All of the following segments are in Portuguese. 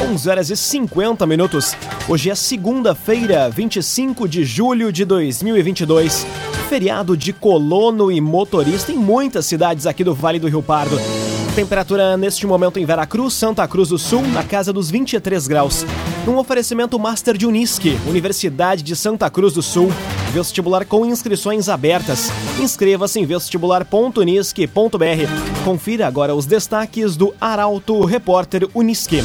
11 horas e 50 minutos. Hoje é segunda-feira, 25 de julho de 2022. Feriado de colono e motorista em muitas cidades aqui do Vale do Rio Pardo. Temperatura neste momento em Veracruz, Santa Cruz do Sul, na casa dos 23 graus. Num oferecimento Master de Unisque, Universidade de Santa Cruz do Sul. Vestibular com inscrições abertas. Inscreva-se em vestibular.unisque.br. Confira agora os destaques do Arauto Repórter Unisque.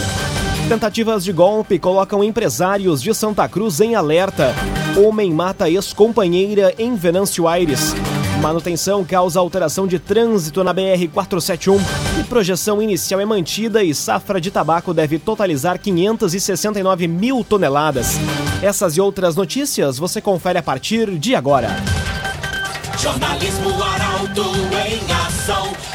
Tentativas de golpe colocam empresários de Santa Cruz em alerta. Homem mata ex-companheira em Venâncio Aires. Manutenção causa alteração de trânsito na BR-471 e projeção inicial é mantida e safra de tabaco deve totalizar 569 mil toneladas. Essas e outras notícias você confere a partir de agora. Jornalismo Arauto em ação.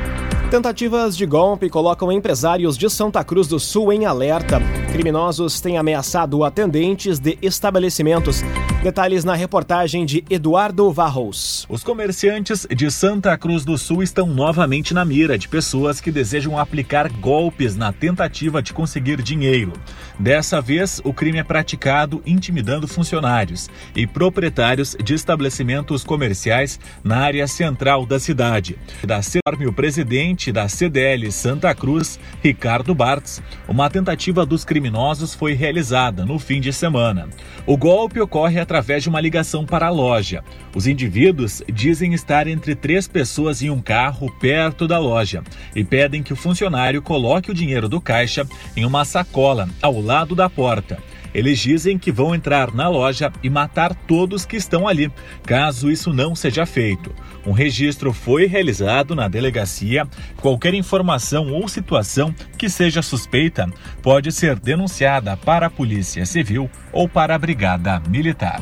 Tentativas de golpe colocam empresários de Santa Cruz do Sul em alerta. Criminosos têm ameaçado atendentes de estabelecimentos. Detalhes na reportagem de Eduardo Varros. Os comerciantes de Santa Cruz do Sul estão novamente na mira de pessoas que desejam aplicar golpes na tentativa de conseguir dinheiro. Dessa vez, o crime é praticado intimidando funcionários e proprietários de estabelecimentos comerciais na área central da cidade. Da CERM, o presidente da CDL Santa Cruz, Ricardo Bartz, uma tentativa dos criminosos foi realizada no fim de semana. O golpe ocorre através de uma ligação para a loja. Os indivíduos dizem estar entre três pessoas em um carro perto da loja e pedem que o funcionário coloque o dinheiro do caixa em uma sacola ao lado da porta. Eles dizem que vão entrar na loja e matar todos que estão ali, caso isso não seja feito. Um registro foi realizado na delegacia. Qualquer informação ou situação que seja suspeita pode ser denunciada para a Polícia Civil ou para a Brigada Militar.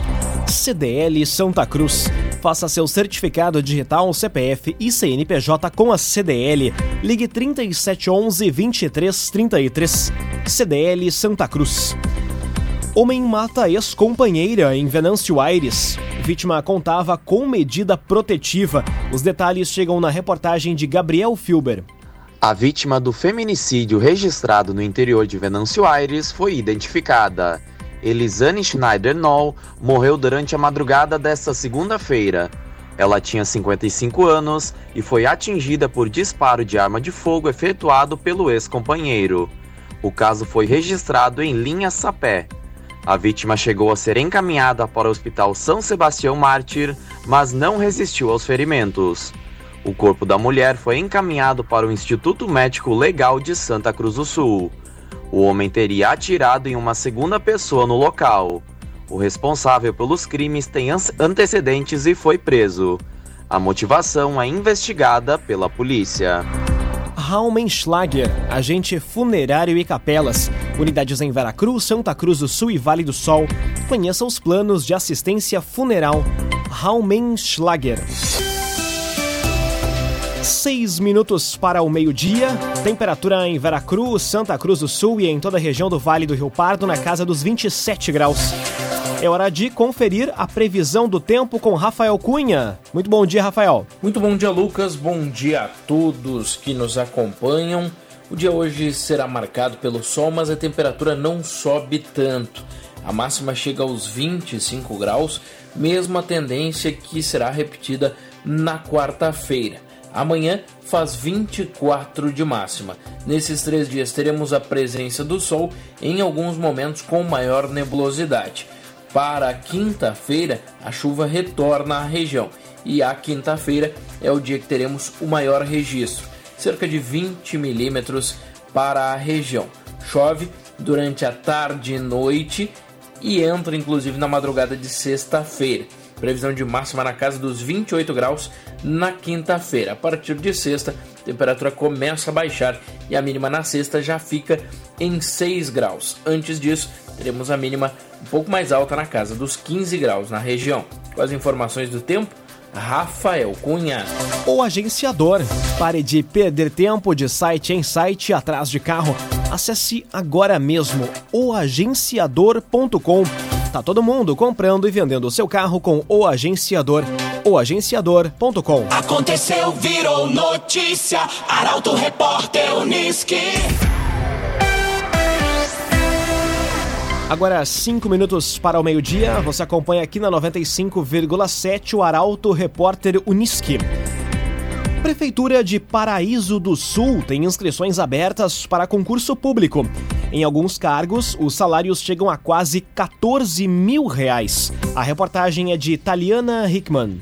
CDL Santa Cruz. Faça seu certificado digital, CPF e CNPJ com a CDL. Ligue 3711 2333. CDL Santa Cruz. Homem mata ex-companheira em Venâncio Aires. Vítima contava com medida protetiva. Os detalhes chegam na reportagem de Gabriel Filber. A vítima do feminicídio registrado no interior de Venâncio Aires foi identificada. Elisane Schneider Noll morreu durante a madrugada desta segunda-feira. Ela tinha 55 anos e foi atingida por disparo de arma de fogo efetuado pelo ex-companheiro. O caso foi registrado em linha Sapé. A vítima chegou a ser encaminhada para o Hospital São Sebastião Mártir, mas não resistiu aos ferimentos. O corpo da mulher foi encaminhado para o Instituto Médico Legal de Santa Cruz do Sul. O homem teria atirado em uma segunda pessoa no local. O responsável pelos crimes tem antecedentes e foi preso. A motivação é investigada pela polícia. Raumenschlager, agente funerário e capelas. Unidades em Veracruz, Santa Cruz do Sul e Vale do Sol. Conheça os planos de assistência funeral. Raumenschlager. Seis minutos para o meio-dia. Temperatura em Veracruz, Santa Cruz do Sul e em toda a região do Vale do Rio Pardo na casa dos 27 graus. É hora de conferir a previsão do tempo com Rafael Cunha. Muito bom dia, Rafael. Muito bom dia, Lucas. Bom dia a todos que nos acompanham. O dia hoje será marcado pelo sol, mas a temperatura não sobe tanto. A máxima chega aos 25 graus, mesma tendência que será repetida na quarta-feira. Amanhã faz 24 de máxima. Nesses três dias teremos a presença do sol em alguns momentos com maior nebulosidade. Para quinta-feira, a chuva retorna à região e a quinta-feira é o dia que teremos o maior registro, cerca de 20 milímetros para a região. Chove durante a tarde e noite e entra inclusive na madrugada de sexta-feira. Previsão de máxima na casa dos 28 graus na quinta-feira. A partir de sexta, a temperatura começa a baixar e a mínima na sexta já fica em 6 graus. Antes disso, teremos a mínima um pouco mais alta na casa dos 15 graus na região. Com as informações do tempo, Rafael Cunha. O agenciador. Pare de perder tempo de site em site atrás de carro. Acesse agora mesmo oagenciador.com. Tá todo mundo comprando e vendendo o seu carro com o agenciador. Oagenciador.com. Aconteceu, virou notícia. Arauto Repórter Uniski. Agora, cinco minutos para o meio-dia, você acompanha aqui na 95,7 o Arauto Repórter Uniski. Prefeitura de Paraíso do Sul tem inscrições abertas para concurso público. Em alguns cargos, os salários chegam a quase 14 mil reais. A reportagem é de Taliana Hickman.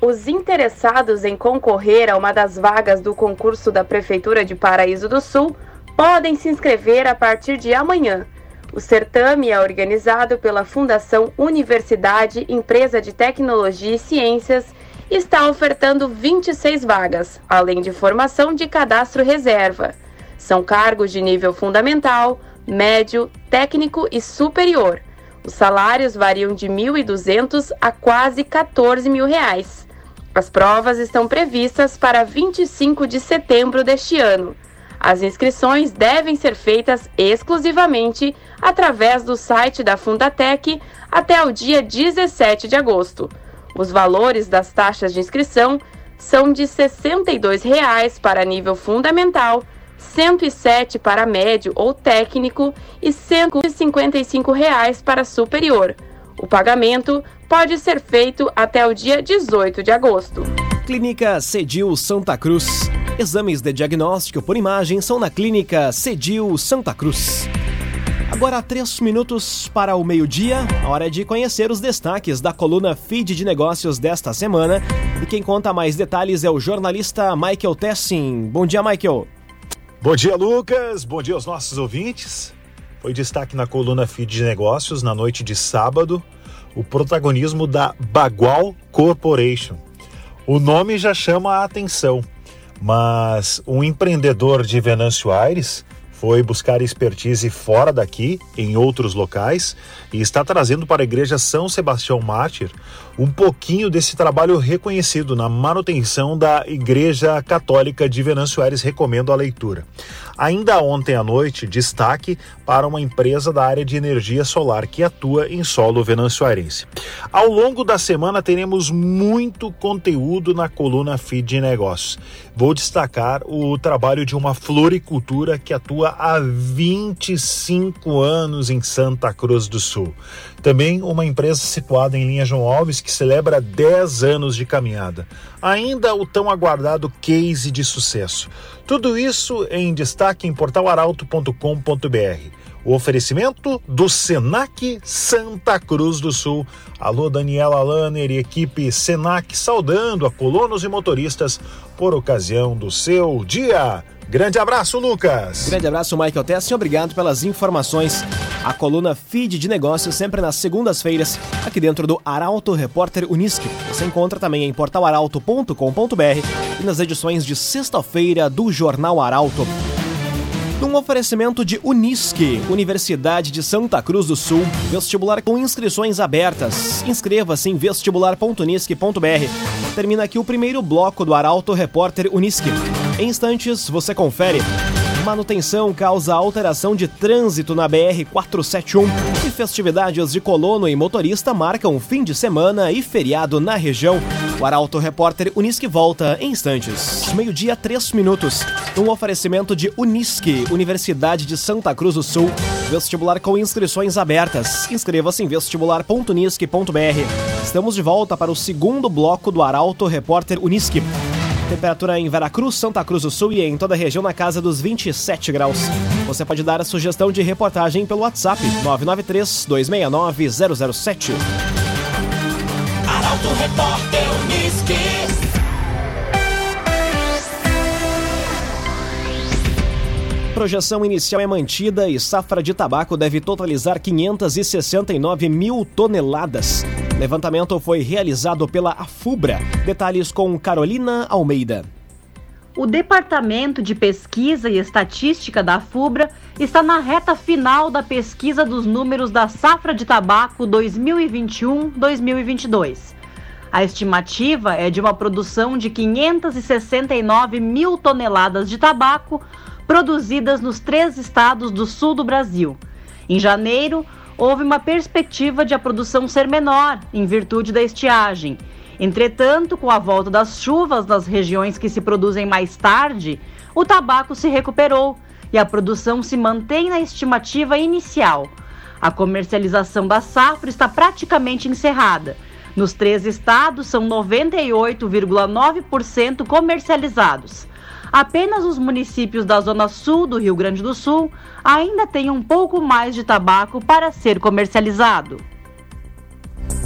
Os interessados em concorrer a uma das vagas do concurso da Prefeitura de Paraíso do Sul podem se inscrever a partir de amanhã. O certame é organizado pela Fundação Universidade Empresa de Tecnologia e Ciências e está ofertando 26 vagas, além de formação de cadastro reserva. São cargos de nível fundamental, médio, técnico e superior. Os salários variam de R$ 1.200 a quase 14 mil reais. As provas estão previstas para 25 de setembro deste ano. As inscrições devem ser feitas exclusivamente através do site da Fundatec até o dia 17 de agosto. Os valores das taxas de inscrição são de R$ 62,00 para nível fundamental, R$ 107 para médio ou técnico e R$ 155,00 para superior. O pagamento pode ser feito até o dia 18 de agosto. Clínica Cedil Santa Cruz. Exames de diagnóstico por imagem são na Clínica Cedil Santa Cruz. Agora, três minutos para o meio-dia, hora de conhecer os destaques da coluna Feed de Negócios desta semana. E quem conta mais detalhes é o jornalista Michael Tessin. Bom dia, Michael. Bom dia, Lucas. Bom dia aos nossos ouvintes. Foi destaque na coluna Feed de Negócios na noite de sábado o protagonismo da Bagual Corporation. O nome já chama a atenção, mas um empreendedor de Venâncio Aires foi buscar expertise fora daqui, em outros locais, e está trazendo para a Igreja São Sebastião Mártir um pouquinho desse trabalho reconhecido na manutenção da Igreja Católica de Venâncio Aires. Recomendo a leitura. Ainda ontem à noite, destaque para uma empresa da área de energia solar que atua em solo venançoarense. Ao longo da semana teremos muito conteúdo na coluna Feed de Negócios. Vou destacar o trabalho de uma floricultura que atua há 25 anos em Santa Cruz do Sul. Também uma empresa situada em linha João Alves que celebra 10 anos de caminhada. Ainda o tão aguardado case de sucesso. Tudo isso em destaque em portalaralto.com.br. O oferecimento do Senac Santa Cruz do Sul. Alô, Daniela Lanner e equipe Senac saudando a colonos e motoristas por ocasião do seu dia. Grande abraço, Lucas. Grande abraço, Michael Tessin. Obrigado pelas informações. A coluna Feed de Negócios sempre nas segundas-feiras, aqui dentro do Arauto Repórter Unisque. Você encontra também em portalaralto.com.br e nas edições de sexta-feira do Jornal Arauto. Num oferecimento de Unisque, Universidade de Santa Cruz do Sul, vestibular com inscrições abertas. Inscreva-se em vestibular.unisque.br. Termina aqui o primeiro bloco do Arauto Repórter Unisque. Em instantes, você confere. Manutenção causa alteração de trânsito na BR-471 e festividades de colono e motorista marcam fim de semana e feriado na região. O Arauto Repórter Unisque volta em instantes. Meio-dia, três minutos. Um oferecimento de Unisque, Universidade de Santa Cruz do Sul. Vestibular com inscrições abertas. Inscreva-se em vestibular.unisque.br. Estamos de volta para o segundo bloco do Arauto Repórter Unisque. Temperatura em Veracruz, Santa Cruz do Sul e em toda a região na casa dos 27 graus. Você pode dar a sugestão de reportagem pelo WhatsApp 993 269 007. Arauto Repórter. Projeção inicial é mantida e safra de tabaco deve totalizar 569 mil toneladas. Levantamento foi realizado pela AFUBRA. Detalhes com Carolina Almeida. O Departamento de Pesquisa e Estatística da FUBRA está na reta final da pesquisa dos números da safra de tabaco 2021-2022. A estimativa é de uma produção de 569 mil toneladas de tabaco produzidas nos três estados do sul do Brasil. Em janeiro, houve uma perspectiva de a produção ser menor, em virtude da estiagem Entretanto, com a volta das chuvas nas regiões que se produzem mais tarde, o tabaco se recuperou e a produção se mantém na estimativa inicial. A comercialização da safra está praticamente encerrada. Nos três estados, são 98,9% comercializados. Apenas os municípios da zona sul do Rio Grande do Sul ainda têm um pouco mais de tabaco para ser comercializado.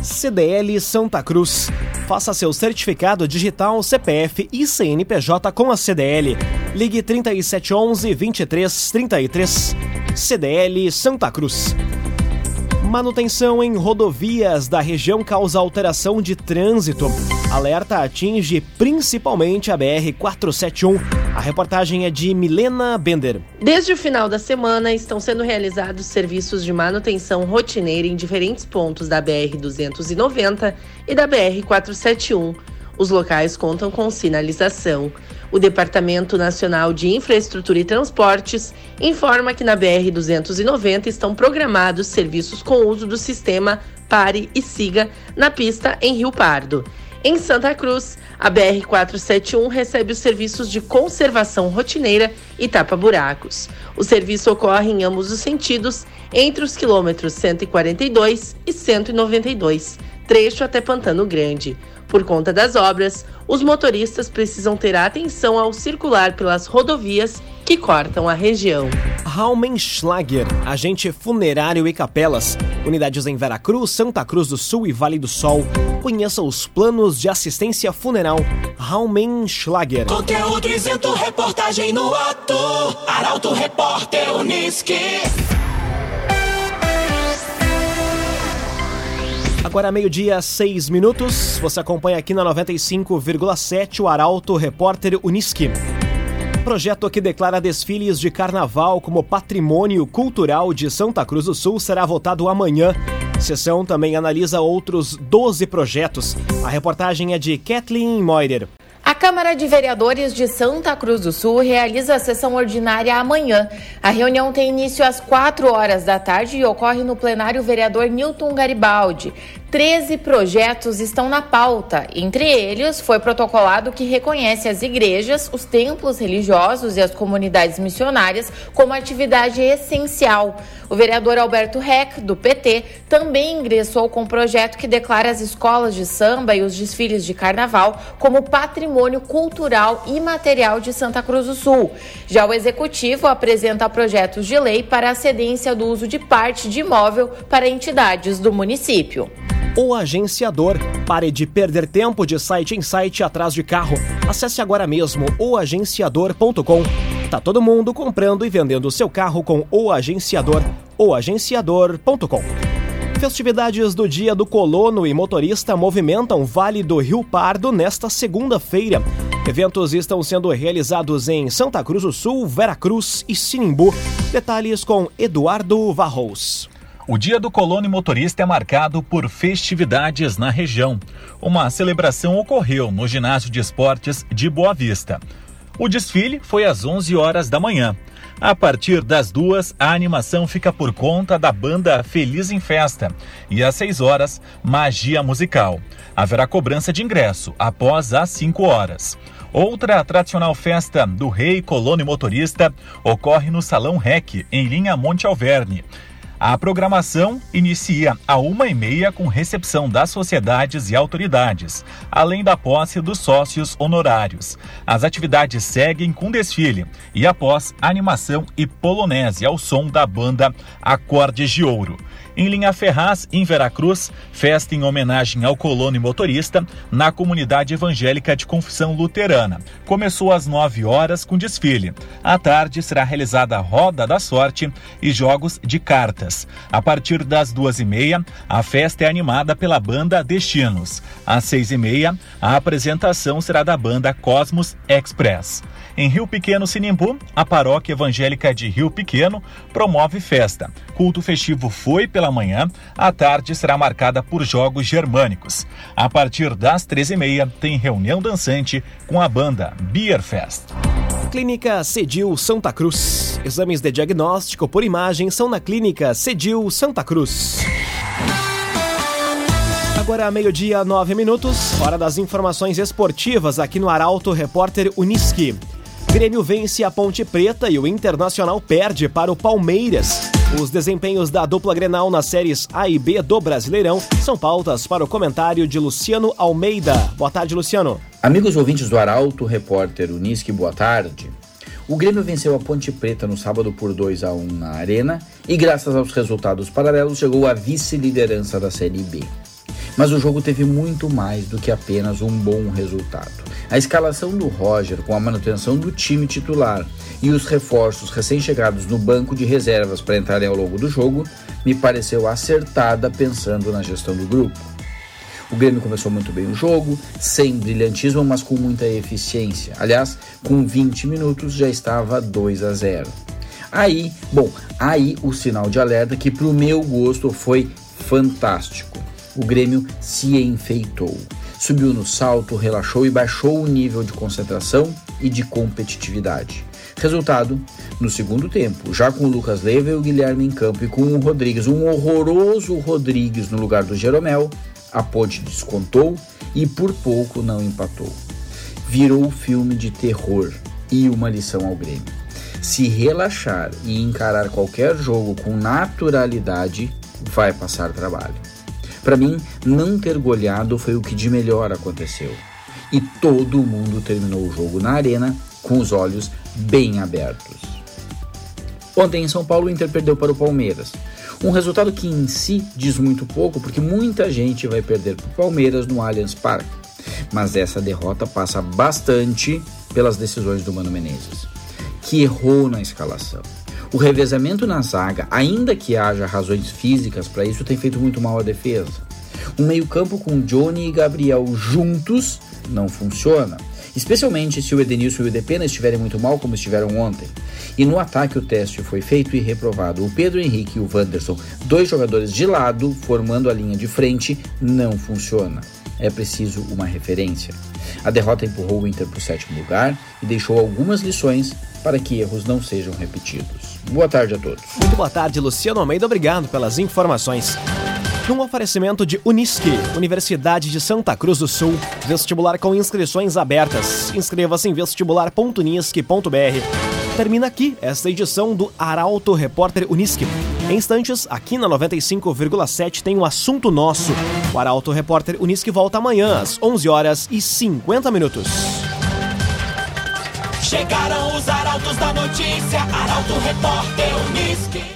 CDL Santa Cruz. Faça seu certificado digital CPF e CNPJ com a CDL. Ligue 3711 2333. CDL Santa Cruz. Manutenção em rodovias da região causa alteração de trânsito. Alerta atinge principalmente a BR-471. A reportagem é de Milena Bender. Desde o final da semana, estão sendo realizados serviços de manutenção rotineira em diferentes pontos da BR-290 e da BR-471. Os locais contam com sinalização. O Departamento Nacional de Infraestrutura e Transportes informa que na BR-290 estão programados serviços com uso do sistema Pare e Siga na pista em Rio Pardo. Em Santa Cruz, a BR-471 recebe os serviços de conservação rotineira e tapa-buracos. O serviço ocorre em ambos os sentidos, entre os quilômetros 142 e 192, trecho até Pantano Grande. Por conta das obras, os motoristas precisam ter atenção ao circular pelas rodovias que cortam a região. Raumenschlager, agente funerário e capelas. Unidades em Veracruz, Santa Cruz do Sul e Vale do Sol. Conheça os planos de assistência funeral. Raumenschlager. Conteúdo isento, reportagem no ato. Arauto Repórter Uniski. Agora meio-dia, seis minutos. Você acompanha aqui na 95,7 o Arauto Repórter Uniski. Projeto que declara desfiles de carnaval como patrimônio cultural de Santa Cruz do Sul será votado amanhã. A sessão também analisa outros 12 projetos. A reportagem é de Kathleen Moider. A Câmara de Vereadores de Santa Cruz do Sul realiza a sessão ordinária amanhã. A reunião tem início às 4 horas da tarde e ocorre no plenário vereador Newton Garibaldi. 13 projetos estão na pauta. Entre eles, foi protocolado que reconhece as igrejas, os templos religiosos e as comunidades missionárias como atividade essencial. O vereador Alberto Reck, do PT, também ingressou com um projeto que declara as escolas de samba e os desfiles de carnaval como patrimônio cultural e material de Santa Cruz do Sul. Já o executivo apresenta projetos de lei para a cedência do uso de parte de imóvel para entidades do município. O Agenciador. Pare de perder tempo de site em site atrás de carro. Acesse agora mesmo oagenciador.com. Tá todo mundo comprando e vendendo seu carro com o Agenciador. oagenciador.com. Festividades do Dia do Colono e Motorista movimentam Vale do Rio Pardo nesta segunda-feira. Eventos estão sendo realizados em Santa Cruz do Sul, Veracruz e Sinimbu. Detalhes com Eduardo Varros. O Dia do Colono Motorista é marcado por festividades na região. Uma celebração ocorreu no Ginásio de Esportes de Boa Vista. O desfile foi às 11 horas da manhã. A partir das duas, a animação fica por conta da banda Feliz em Festa. E às 6 horas, magia musical. Haverá cobrança de ingresso após as 5 horas. Outra tradicional festa do Rei Colono Motorista ocorre no Salão REC, em linha Monte Alverne. A programação inicia a uma e meia com recepção das sociedades e autoridades, além da posse dos sócios honorários. As atividades seguem com desfile e após animação e polonese ao som da banda Acordes de Ouro. Em Linha Ferraz, em Veracruz, festa em homenagem ao colono e motorista na comunidade evangélica de confissão luterana. Começou às 9 horas com desfile. À tarde será realizada a Roda da Sorte e jogos de cartas. A partir das duas e meia, a festa é animada pela banda Destinos. Às seis e meia, a apresentação será da banda Cosmos Express. Em Rio Pequeno, Sinimbu, a paróquia evangélica de Rio Pequeno promove festa. Culto festivo foi pela manhã, a tarde será marcada por jogos germânicos. A partir das treze e meia, tem reunião dançante com a banda Beer Fest. Clínica Cedil Santa Cruz. Exames de diagnóstico por imagem são na Clínica Cedil Santa Cruz. Agora meio-dia, nove minutos, hora das informações esportivas aqui no Arauto Repórter Uniski. Grêmio vence a Ponte Preta e o Internacional perde para o Palmeiras. Os desempenhos da dupla Grenal nas séries A e B do Brasileirão são pautas para o comentário de Luciano Almeida. Boa tarde, Luciano. Amigos ouvintes do Arauto, repórter Unisque, boa tarde. O Grêmio venceu a Ponte Preta no sábado por 2 a 1 na Arena e, graças aos resultados paralelos, chegou à vice-liderança da Série B. Mas o jogo teve muito mais do que apenas um bom resultado. A escalação do Roger, com a manutenção do time titular e os reforços recém-chegados no banco de reservas para entrarem ao longo do jogo, me pareceu acertada pensando na gestão do grupo. O Grêmio começou muito bem o jogo, sem brilhantismo, mas com muita eficiência. Aliás, com 20 minutos já estava 2 a 0. Aí, bom, aí o sinal de alerta que pro meu gosto foi fantástico. O Grêmio se enfeitou subiu no salto, relaxou e baixou o nível de concentração e de competitividade. Resultado, no segundo tempo, já com o Lucas Leiva e o Guilherme em campo e com o Rodrigues, um horroroso Rodrigues no lugar do Jeromel, a Ponte descontou e por pouco não empatou. Virou filme de terror e uma lição ao Grêmio. Se relaxar e encarar qualquer jogo com naturalidade, vai passar trabalho. Para mim, não ter goleado foi o que de melhor aconteceu. E todo mundo terminou o jogo na arena com os olhos bem abertos. Ontem em São Paulo, o Inter perdeu para o Palmeiras. Um resultado que em si diz muito pouco, porque muita gente vai perder para o Palmeiras no Allianz Parque. Mas essa derrota passa bastante pelas decisões do Mano Menezes, que errou na escalação. O revezamento na zaga, ainda que haja razões físicas para isso, tem feito muito mal à defesa. Um meio-campo com Johnny e Gabriel juntos não funciona, especialmente se o Edenilson e o Depena estiverem muito mal, como estiveram ontem. E no ataque o teste foi feito e reprovado. O Pedro Henrique e o Wanderson, dois jogadores de lado, formando a linha de frente, não funciona. É preciso uma referência. A derrota empurrou o Inter para o sétimo lugar e deixou algumas lições para que erros não sejam repetidos. Boa tarde a todos. Muito boa tarde, Luciano Almeida. Obrigado pelas informações. Num oferecimento de Unisque, Universidade de Santa Cruz do Sul, vestibular com inscrições abertas. Inscreva-se em vestibular.unisque.br. Termina aqui esta edição do Arauto Repórter Unisque. Em instantes, aqui na 95,7 tem um assunto nosso. O Arauto Repórter Unisque volta amanhã às 11 horas e 50 minutos. Chegaram os arautos da notícia, Arauto Repórter Unisque.